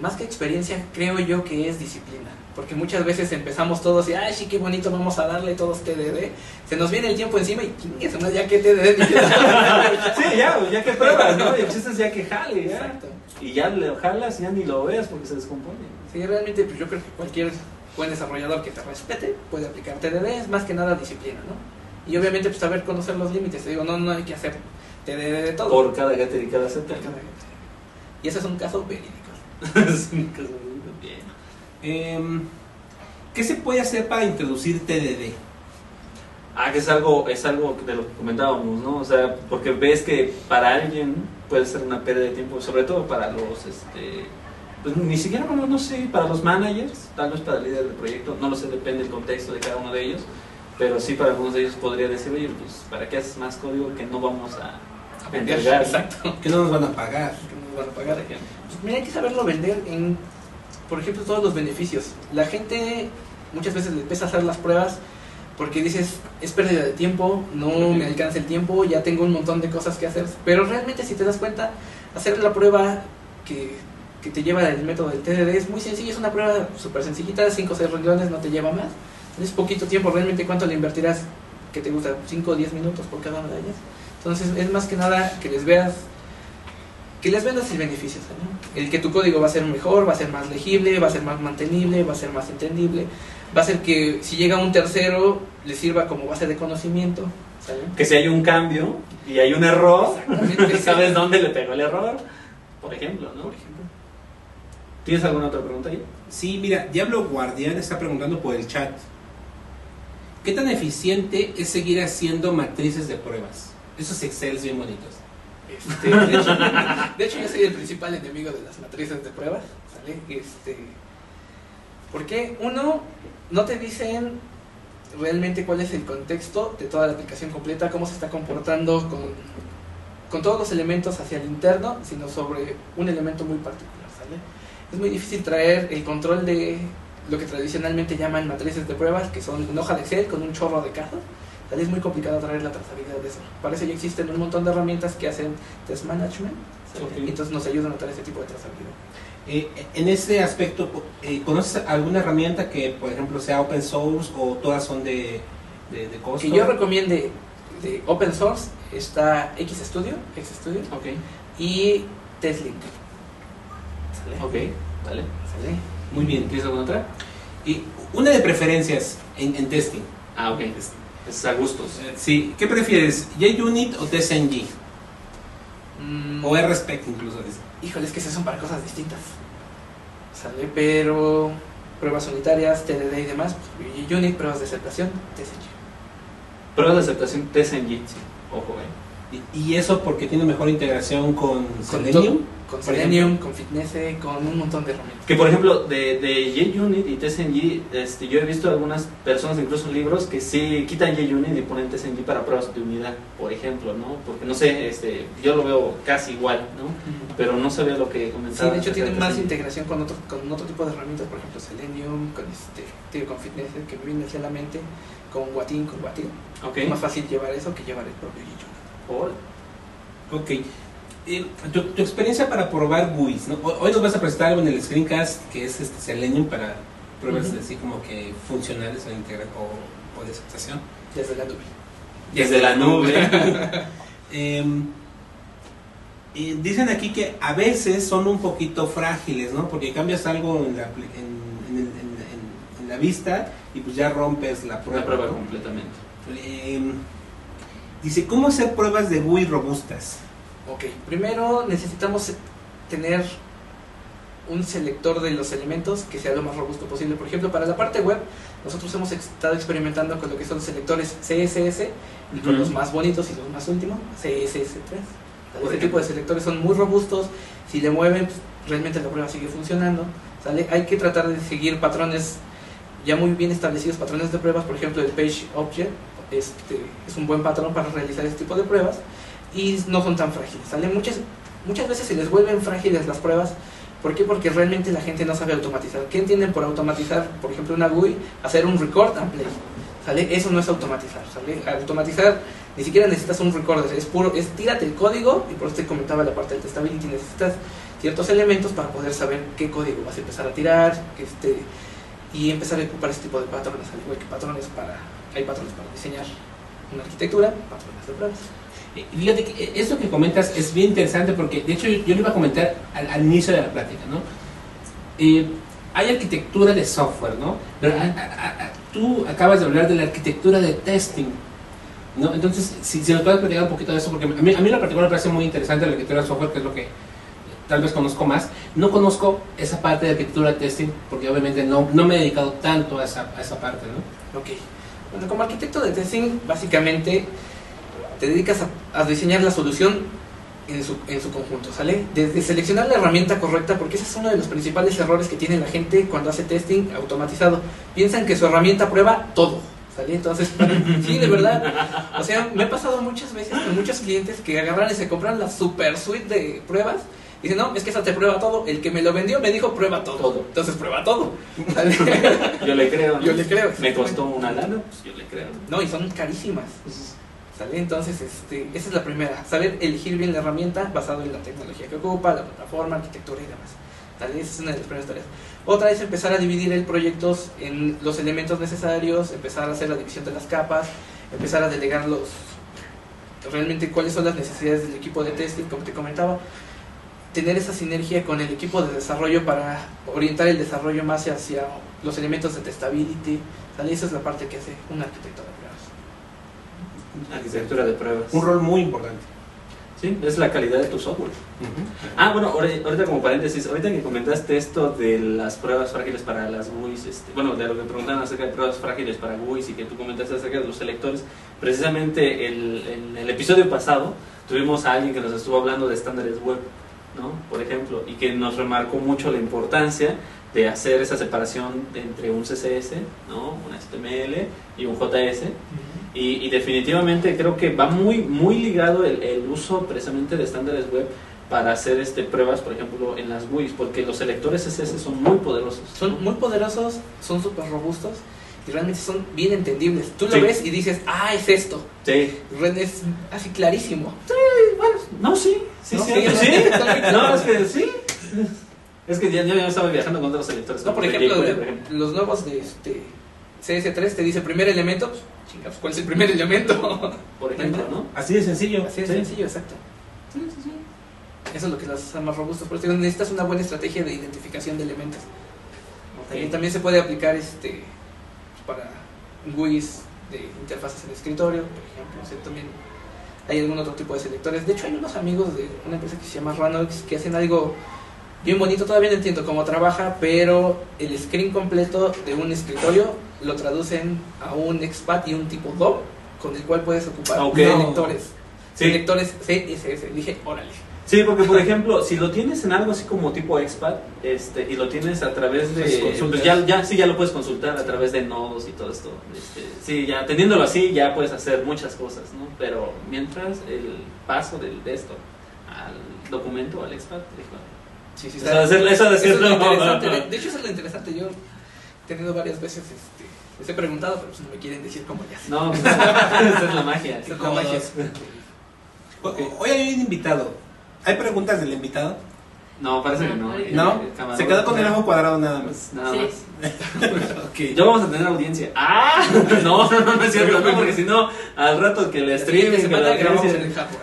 Más que experiencia, creo yo que es disciplina. Porque muchas veces empezamos todos y, ay, sí, qué bonito, vamos a darle todos TDD. Se nos viene el tiempo encima y, se ya que TDD. <laughs> sí, ya, ya que pruebas, ¿no? Y el ya que jale, ya. Exacto. Y ya le jalas y ya ni lo veas porque se descompone. Sí, realmente, pues yo creo que cualquier buen desarrollador que te respete puede aplicar TDD, es más que nada disciplina, ¿no? Y obviamente, pues saber conocer los límites. Te digo, no, no hay que hacer TDD de todo. Por cada gato y cada Z. Y ese es un caso verídico. <laughs> es un caso bien. Em, ¿Qué se puede hacer para introducir TDD? Ah, que es algo, es algo de lo que comentábamos, ¿no? O sea, porque ves que para alguien puede ser una pérdida de tiempo, sobre todo para los, este, pues ni siquiera, bueno, no sé, para los managers, tal vez para el líder del proyecto, no lo sé, depende del contexto de cada uno de ellos, pero sí para algunos de ellos podría decir, oye, pues, ¿para qué haces más código que no vamos a, a entregar? Exacto. Que no nos van a pagar. Que nos van a pagar. ejemplo. Pues mira, hay que saberlo vender en, por ejemplo, todos los beneficios. La gente muchas veces le empieza a hacer las pruebas porque dices, es pérdida de tiempo, no me alcanza el tiempo, ya tengo un montón de cosas que hacer. Pero realmente si te das cuenta, hacer la prueba que, que te lleva el método del TDD es muy sencillo, es una prueba súper sencillita, 5 o 6 renglones, no te lleva más. Es poquito tiempo, realmente cuánto le invertirás, que te gusta, 5 o 10 minutos por cada una de ellas. Entonces es más que nada que les veas que les vendas el beneficio, ¿no? El que tu código va a ser mejor, va a ser más legible, va a ser más mantenible, va a ser más entendible, va a ser que si llega un tercero le sirva como base de conocimiento, ¿sale? Que si hay un cambio y hay un error, <laughs> sabes dónde le pegó el error, por ejemplo, ¿no? Por ejemplo. ¿Tienes alguna otra pregunta ahí? Sí, mira, Diablo Guardián está preguntando por el chat. ¿Qué tan eficiente es seguir haciendo matrices de pruebas? Esos Excels bien bonitos. Este, de, hecho, yo soy el principal enemigo de las matrices de pruebas, ¿sale? Este, porque uno, no te dicen realmente cuál es el contexto de toda la aplicación completa, cómo se está comportando con, todos los elementos hacia el interno, sino sobre un elemento muy particular, ¿sale? Es muy difícil traer el control de lo que tradicionalmente llaman matrices de pruebas, que son una hoja de Excel con un chorro de casos. ¿Sale? Es muy complicado traer la trazabilidad de eso. Para eso ya existen un montón de herramientas que hacen test management, ¿sale? Ok. y entonces nos ayudan a traer ese tipo de trazabilidad. Eh, en ese aspecto, eh, ¿conoces alguna herramienta que, por ejemplo, sea open source o todas son de, de, de costo? Que yo recomiende de open source está XStudio, XStudio Ok, y TestLink. ¿Sale? ok, vale. ¿Sale? Muy bien. ¿Tienes alguna otra? Y una de preferencias en, en testing. Ah, ok. Es, a gustos. Eh, Sí, ¿qué prefieres? ¿JUnit o TestNG? Mm, O RSpec incluso. dice. Híjole, es que esas son para cosas distintas. ¿Sale? Pero pruebas unitarias, TDD y demás, y Unit, pruebas de aceptación, TSG. Pruebas de aceptación TSNG. Ojo, eh. Y, y eso porque tiene mejor integración con, Con Selenium. Con Selenium, con Fitness, con un montón de herramientas. Que por ejemplo, de, de JUnit y TSNG, este, yo he visto algunas personas, incluso libros, que sí quitan JUnit y ponen TSNG para pruebas de unidad, por ejemplo, ¿no? Porque no sé, este, yo lo veo casi igual, ¿no? Pero no sabía lo que Sí, comentaba. de hecho tiene acerca de más TSNG. integración con otro, con otro tipo de herramientas, por ejemplo Selenium, con este, digo, con Fitness, que me viene hacia la mente, con Watin, con Watin. Ok. Es más fácil llevar eso que llevar el propio JUnit. Órale. Ok. Eh, tu, tu experiencia para probar GUIs, ¿no? Hoy nos vas a presentar algo en el screencast que es este Selenium para pruebas Ujú. así como que funcionales o, integra o, o de aceptación. Desde la nube. Desde la nube. <laughs> Em, y dicen aquí que a veces son un poquito frágiles, ¿no? Porque cambias algo en la, en, en el- en- en- en la vista y pues ya rompes la prueba. Una prueba ¿no? completamente. Em, dice, ¿cómo hacer pruebas de GUI robustas? Ok, primero necesitamos tener un selector de los elementos que sea lo más robusto posible. Por ejemplo, para la parte web, nosotros hemos estado experimentando con lo que son selectores CSS y con los más bonitos y los más últimos, CSS3. Por Este tipo de selectores son muy robustos. Si le mueven, pues, realmente la prueba sigue funcionando. ¿sale? Hay que tratar de seguir patrones ya muy bien establecidos, patrones de pruebas. Por ejemplo, el Page Object este, es un buen patrón para realizar este tipo de pruebas y no son tan frágiles. ¿sale? Muchas, muchas veces se les vuelven frágiles las pruebas. ¿Por qué? Porque realmente la gente no sabe automatizar. ¿Qué entienden por automatizar? Por ejemplo, una GUI, hacer un record and play. ¿Sale? Eso no es automatizar. ¿sale? Automatizar ni siquiera necesitas un recorder, es puro, es tírate el código, y por eso te comentaba la parte del testability, necesitas ciertos elementos para poder saber qué código vas a empezar a tirar este, y empezar a ocupar este tipo de patrones, al igual que patrones para, hay patrones para diseñar una arquitectura, patrones de pruebas. Eh, Fíjate que eh, esto que comentas es bien interesante porque de hecho yo, yo lo iba a comentar al, al inicio de la plática, ¿no? Eh, hay arquitectura de software, ¿no? Pero a- a- a- tú acabas de hablar de la arquitectura de testing, ¿no? Entonces, si, si nos puedes platicar un poquito de eso, porque a mí, a mí en particular me parece muy interesante la arquitectura de software, que es lo que tal vez conozco más. No conozco esa parte de arquitectura de testing porque obviamente no, no me he dedicado tanto a esa, esa parte, ¿no? Ok. Bueno, como arquitecto de testing, básicamente te dedicas a, a diseñar la solución en su, en su conjunto, ¿sale? Desde seleccionar la herramienta correcta, porque ese es uno de los principales errores que tiene la gente cuando hace testing automatizado. Piensan que su herramienta prueba todo, ¿sale? Entonces, sí, de verdad. O sea, me ha pasado muchas veces con muchos clientes que agarran y se compran la super suite de pruebas. Y dicen, no, es que esa te prueba todo. El que me lo vendió me dijo, prueba todo. Todo. Entonces, prueba todo. ¿sale? <laughs> Yo le creo. ¿no? Yo le creo. Me costó una lana, pues yo le creo. No, y son carísimas. ¿Sale? Entonces, este, esa es la primera. Saber elegir bien la herramienta basado en la tecnología que ocupa, la plataforma, arquitectura y demás. ¿Sale? Esa es una de las primeras tareas. Otra es empezar a dividir el proyecto en los elementos necesarios, empezar a hacer la división de las capas, empezar a delegar los realmente cuáles son las necesidades del equipo de testing, como te comentaba. Tener esa sinergia con el equipo de desarrollo para orientar el desarrollo más hacia los elementos de testability. ¿Sale? Esa es la parte que hace un arquitecto. Arquitectura de pruebas. Un rol muy importante. Sí, es la calidad de tu software. Ah, bueno, ahori- ahorita como paréntesis, ahorita que comentaste esto de las pruebas frágiles para las GUIs, este, bueno, de lo que preguntaban acerca de pruebas frágiles para GUIs y que tú comentaste acerca de los selectores, precisamente el, en el episodio pasado tuvimos a alguien que nos estuvo hablando de estándares web, ¿no? Por ejemplo, y que nos remarcó mucho la importancia de hacer esa separación entre un CSS, ¿no? Un HTML y un JS, y, y definitivamente creo que va muy, muy ligado el, el uso precisamente de estándares web para hacer este, pruebas, por ejemplo, en las GUIs, porque los selectores CSS son muy poderosos. Son muy poderosos, son súper robustos y realmente son bien entendibles. Tú lo Sí. ves y dices, ah, es esto. Sí. Es así clarísimo. No, sí. Sí, No, sí. sí, <laughs> sí. muy No, es que sí. Es que ya, ya estaba viajando con otros selectores. No, ejemplo, por ejemplo. los nuevos de este CS3 te dice primer elemento, pues, chinga, pues, ¿cuál es el primer elemento? <laughs> Por ejemplo, ¿no? Así de sencillo. Así de Sí. sencillo, exacto. Eso es lo que los hace más robustos. Por eso necesitas una buena estrategia de identificación de elementos. También, también se puede aplicar este para GUIs de interfaces en escritorio, por ejemplo. o sea, también hay algún otro tipo de selectores. De hecho, hay unos amigos de una empresa que se llama Ranox que hacen algo bien bonito. Todavía no entiendo cómo trabaja, pero el screen completo de un escritorio lo traducen a un expat y un tipo DOM con el cual puedes ocupar Ok. selectores. Sí. Selectores CSS. Dije, órale. Sí, porque por ejemplo, si lo tienes en algo así como tipo expat, este, y lo tienes a través de, Pues consultas. ya, ya, sí, ya lo puedes consultar a través de nodos y todo esto. Este, sí, ya teniéndolo así, ya puedes hacer muchas cosas, ¿no? Pero mientras el paso del de esto al documento, al expat. Sí, sí, Eso de hacer- eso de Eso es lo interesante. De, de hecho, eso es lo interesante. Yo tenido varias veces, este, les he preguntado, pero pues no me quieren decir cómo hacen. No, pues, <laughs> esa es la magia. Esa es la magia. Hoy hay un invitado. ¿Hay preguntas del invitado? No, parece que no. ¿No? El camarógrafo- Se quedó con el ojo cuadrado nada más. Pues nada Sí. más. <laughs> Ok. Ya vamos a tener audiencia. ¡Ah! <laughs> No, no, no, no es cierto, no, porque si no, al rato que La siguiente streaming, que la grabamos en audiencia. el Hardware.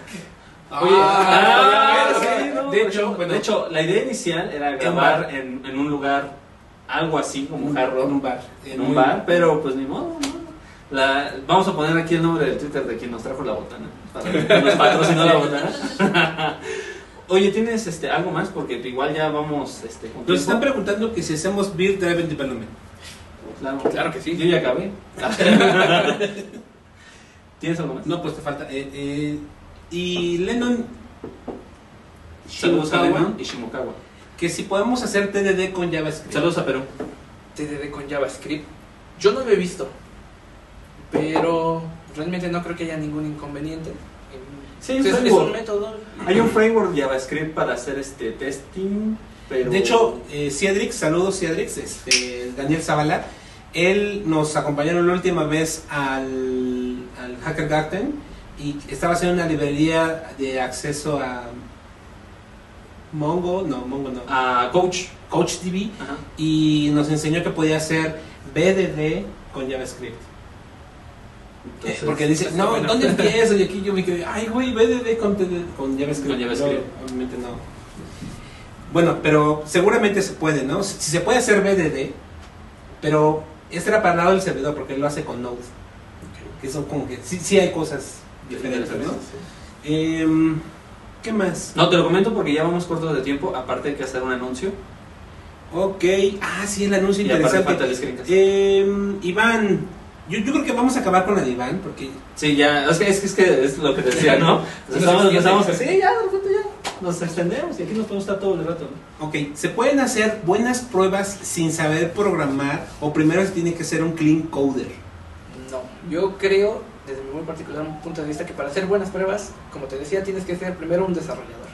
Oye, Ah, ah, sí, sí, no, de hecho, bueno, de hecho, la idea inicial era grabar bar. en, en un lugar, algo así como un hard rock, en un bar. en un bar, pero pues ni modo, ¿no? La, vamos a poner aquí el nombre del Twitter de quien nos trajo la botana, para que nos patrocinó la botana. <laughs> Oye, ¿tienes este, algo más? Porque igual ya vamos este, con Nos tiempo. están preguntando que si hacemos Build Driven Development. Claro, Claro que sí. Yo ya acabé. <laughs> ¿Tienes algo más? No, pues te falta. eh, eh, y Lennon Saludos a Shimokawa, Lennon y Shimokawa. Que si podemos hacer TDD con JavaScript. Saludos a Perú. TDD con JavaScript. Yo no lo he visto, pero realmente no creo que haya ningún inconveniente. Sí, es, un método. Hay un framework JavaScript para hacer este testing, pero... De hecho, eh, Ciedrix, saludos Ciedrix, este, Daniel Zavala, él nos acompañaron la última vez al, al Hacker Garden y estaba haciendo una librería de acceso a Mongo, no, Mongo no, A Coach. Coach TV, Ajá. y nos enseñó que podía hacer BDD con JavaScript. Entonces, Porque dice, no, bueno. ¿dónde <laughs> empiezo? Y aquí yo me quedé, ay, güey, BDD con, con JavaScript. Con JavaScript. No, obviamente no. Bueno, pero seguramente se puede, ¿no? Si si se puede hacer BDD, pero este era para el lado del servidor, porque él lo hace con Node. Que son como que, sí, sí hay cosas diferentes, ¿no? Em, ¿Qué más? No, te lo comento porque ya vamos cortos de tiempo. Aparte hay que hacer un anuncio. Ok, ah, sí, el anuncio Y interesante. falta el screencast. Em, Iván, yo, yo creo que vamos a acabar con la de Iván, porque Sí, ya, es que es, que, es, que es lo que te decía, ¿no? <laughs> Nos Estamos, extiende. estamos así, ya, de repente ya nos extendemos y aquí nos podemos estar todo el rato. ¿no? Ok, se pueden hacer buenas pruebas sin saber programar o primero se tiene que ser un clean coder. No, yo creo, desde mi muy particular punto de vista, que para hacer buenas pruebas, como te decía, tienes que ser primero un desarrollador.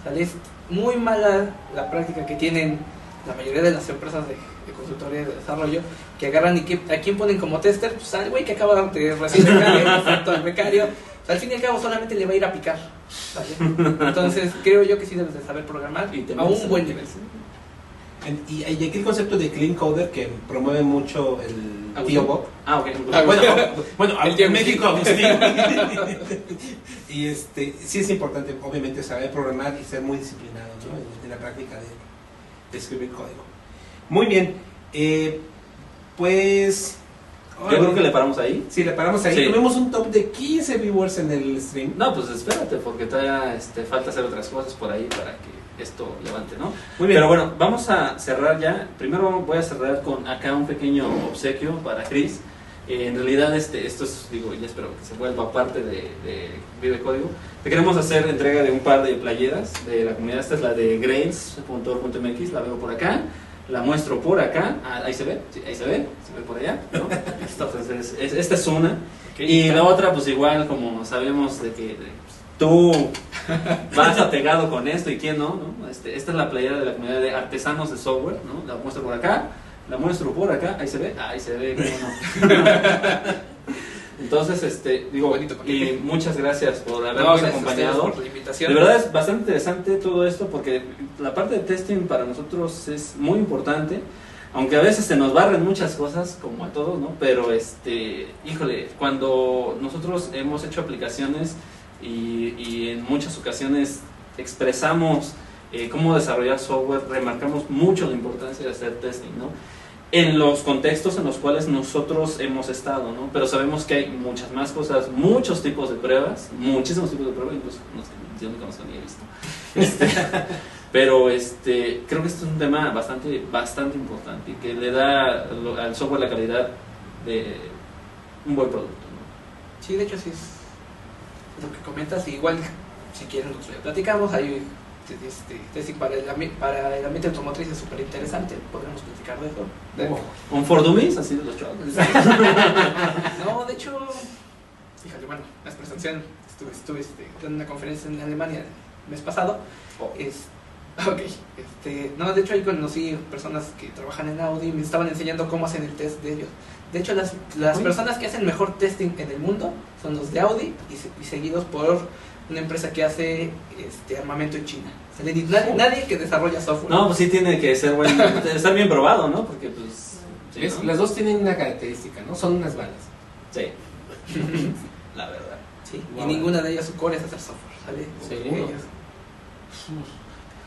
O sea, es muy mala la práctica que tienen la mayoría de las empresas de, de consultoría y de desarrollo, que agarran y que, a quién ponen como tester, pues al güey que acaba de recibir becario, exacto, al becario. Al fin y al cabo solamente le va a ir a picar. ¿sale? Entonces creo yo que sí debes de saber programar Y a un en- buen nivel. Y, y aquí el concepto de clean coder que promueve mucho el tío Bob. Ah, ok. Ah, Bueno, <laughs> bueno, El tío en. México <laughs> y este, sí es importante, obviamente, saber programar y ser muy disciplinado ¿no? en, en la práctica de, de escribir código. Muy bien, eh, pues... Yo creo que le paramos ahí. Sí, le paramos ahí. Sí. Tuvimos un top de 15 viewers en el stream. No, pues espérate, porque todavía este, falta hacer otras cosas por ahí para que esto levante, ¿no? Muy bien. Pero bueno, vamos a cerrar ya. Primero voy a cerrar con acá un pequeño obsequio para Chris. Eh, en realidad, este, esto es, digo, ya espero que se vuelva parte de, de Vive Código. Te queremos hacer entrega de un par de playeras de la comunidad. Esta es la de grails.org.mx, la veo por acá. La muestro por acá. Ah, ahí se ve, sí, ahí se ve, se ve por allá. ¿no? <laughs> Entonces, es- esta es una. Y la otra, pues igual, como sabemos de que de- tú <laughs> vas apegado con esto y quién no, ¿no? Este, esta es la playera de la comunidad de artesanos de software, ¿no? La muestro por acá, la muestro por acá, ahí se ve, ahí se ve, cómo no. <laughs> Entonces, este, digo, Bonito y muchas gracias por No, habernos acompañado. por la invitación. De verdad es bastante interesante todo esto porque la parte de testing para nosotros es muy importante, aunque a veces se nos barren muchas cosas, como a todos, ¿no? Pero, este, híjole, cuando nosotros hemos hecho aplicaciones y, y en muchas ocasiones expresamos eh, cómo desarrollar software, remarcamos mucho la importancia de hacer testing, ¿no? En los contextos en los cuales nosotros hemos estado, ¿no? Pero sabemos que hay muchas más cosas, muchos tipos de pruebas, muchísimos tipos de pruebas, incluso unos que yo no conozco ni he visto. <laughs> Este, pero este, creo que este es un tema bastante, bastante importante y que le da al software la calidad de un buen producto. ¿no? Sí, de hecho sí es lo que comentas. Igual, si quieren, nos platicamos. Hay este, para el, para el ambiente automotriz es súper interesante. Podremos platicar de eso. Un for Dummies, así de los chavos. <laughs> No, de hecho, fíjate, bueno, la presentación, estuve, estuve este, dando una conferencia en Alemania el mes pasado. Oh. Es, <laughs> ok, este, no, de hecho ahí conocí personas que trabajan en Audi y me estaban enseñando cómo hacen el test de ellos. De hecho, las, las personas que hacen mejor testing en el mundo son los de Audi y, se- y seguidos por una empresa que hace este, armamento en China. O sea, nadie, nadie- nadie que desarrolla software. No, pues sí tiene que ser buen, <laughs> estar bien probado, ¿no? Porque pues... sí, ¿Ves? ¿no? Las dos tienen una característica, ¿no? Son unas balas. Sí. <laughs> La verdad. Sí, y ninguna de ellas su core es hacer software, ¿sale? Seguro.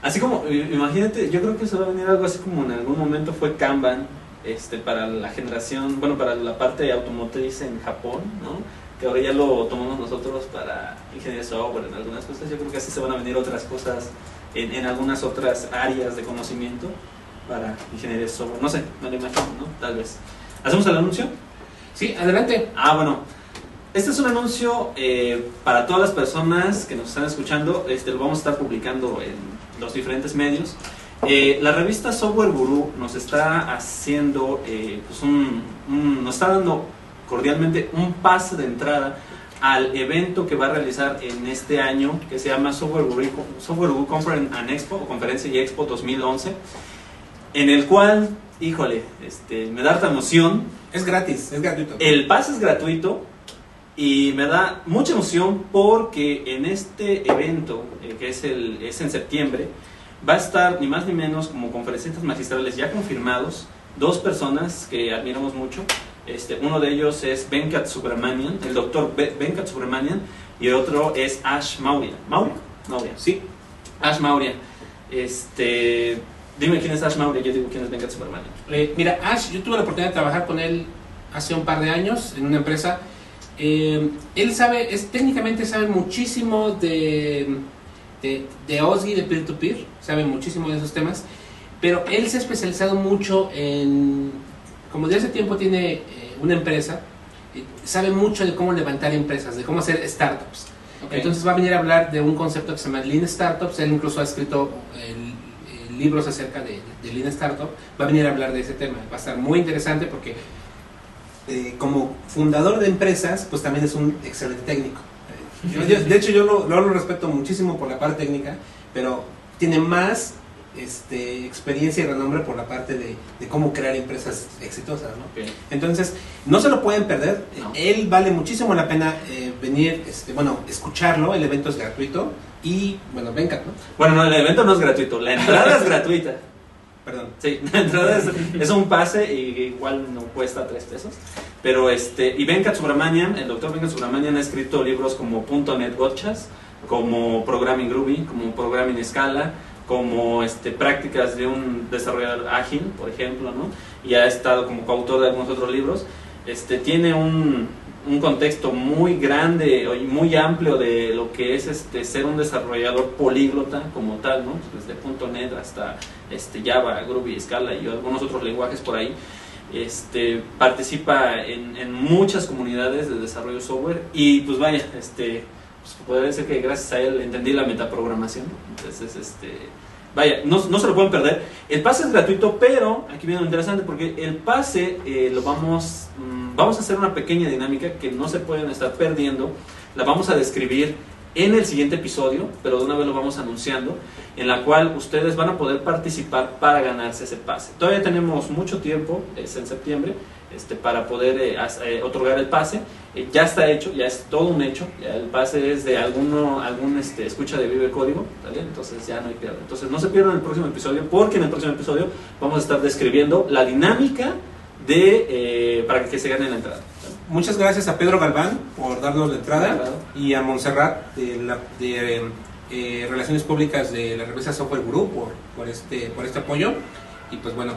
Así como, imagínate, yo creo que se va a venir algo así como en algún momento fue Kanban, este, para la generación, bueno, para la parte automotriz en Japón, ¿no? Que ahora ya lo tomamos nosotros para ingeniería de software en algunas cosas. Yo creo que así se van a venir otras cosas en, en algunas otras áreas de conocimiento para ingeniería de software. No sé, me lo imagino, ¿no? Tal vez. ¿Hacemos el anuncio? Sí, adelante. Ah, bueno. Este es un anuncio eh, para todas las personas que nos están escuchando. Este, lo vamos a estar publicando en los diferentes medios. Eh, la revista Software Guru nos está haciendo, eh, pues un, un- nos está dando cordialmente un pase de entrada al evento que va a realizar en este año, que se llama Software Guru, Software Guru Conference and Expo, o Conferencia y Expo 2011, en el cual, híjole, este, me da harta emoción Es gratis, es gratuito. el pase es gratuito y me da mucha emoción porque en este evento, eh, que es, el, es en septiembre, va a estar ni más ni menos como conferencistas magistrales ya confirmados, dos personas que admiramos mucho. Este, uno de ellos es Venkat Subramanian, el doctor Venkat Subramanian, y otro es Ash Maurya. ¿Maurya? Maurya. Sí, Ash Maurya. Este, dime quién es Ash Maurya, yo digo quién es Venkat Subramanian. Eh, mira, Ash, yo tuve la oportunidad de trabajar con él hace un par de años en una empresa. Eh, él sabe, es, técnicamente sabe muchísimo de, de, de OSGI, de peer-to-peer, sabe muchísimo de esos temas, pero él se ha especializado mucho en, como de hace tiempo tiene eh, una empresa, eh, sabe mucho de cómo levantar empresas, de cómo hacer startups. Entonces va a venir a hablar de un concepto que se llama Lean Startups. Él incluso ha escrito libros acerca de, de Lean Startup. Va a venir a hablar de ese tema. Va a estar muy interesante porque eh, como fundador de empresas, pues también es un excelente técnico. Yo- yo- de hecho, yo lo, lo, lo respeto muchísimo por la parte técnica, pero tiene más este, experiencia y renombre por la parte de, de cómo crear empresas exitosas. Entonces, no se lo pueden perder. No. Él vale muchísimo la pena eh, venir, este, bueno, escucharlo. El evento es gratuito. Y, bueno, venga, ¿no? Bueno, no, el evento no es gratuito, la entrada es gratuita. <laughs> Perdón. Sí, la entrada es, es un pase y igual no cuesta tres pesos. Pero este, y Venkat Subramanian, el doctor Venkat Subramanian ha escrito libros como .NET Gotchas, como Programming Groovy, como Programming Scala, como este, prácticas de un desarrollador ágil, por ejemplo, ¿no? Y ha estado como coautor de algunos otros libros. Este, tiene un, un contexto muy grande y muy amplio de lo que es este, ser un desarrollador políglota como tal, ¿no? Desde .NET hasta este, Java, Groovy, Scala y algunos otros lenguajes por ahí. Este, participa en, muchas comunidades de desarrollo de software y pues vaya, este, pues podría decir que gracias a él entendí la metaprogramación. Entonces, este, vaya, no, no se lo pueden perder. El pase es gratuito, pero aquí viene lo interesante porque el pase eh, lo vamos, mm, vamos a hacer una pequeña dinámica que no se pueden estar perdiendo. La vamos a describir en el siguiente episodio, pero de una vez lo vamos anunciando, en la cual ustedes van a poder participar para ganarse ese pase. Todavía tenemos mucho tiempo, es en septiembre, este, para poder eh, eh, otorgar el pase. Eh, ya está hecho, ya es todo un hecho. el pase es de alguno, algún este, escucha de Vive Código, ¿vale? entonces ya no hay pierde. Entonces no se pierdan el próximo episodio, porque en el próximo episodio vamos a estar describiendo la dinámica de, eh, para que se gane la entrada. Muchas gracias a Pedro Galván por darnos la entrada Claro. y a Montserrat de, la, de eh, Relaciones Públicas de la revista Software Group por, por, este, por este apoyo. Y pues bueno,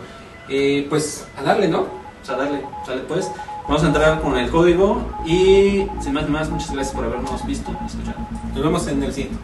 eh, pues a darle, ¿no? O sea, darle, sale pues. Vamos a entrar con el código y sin más más, muchas gracias por habernos visto y escuchado. Nos vemos en el siguiente.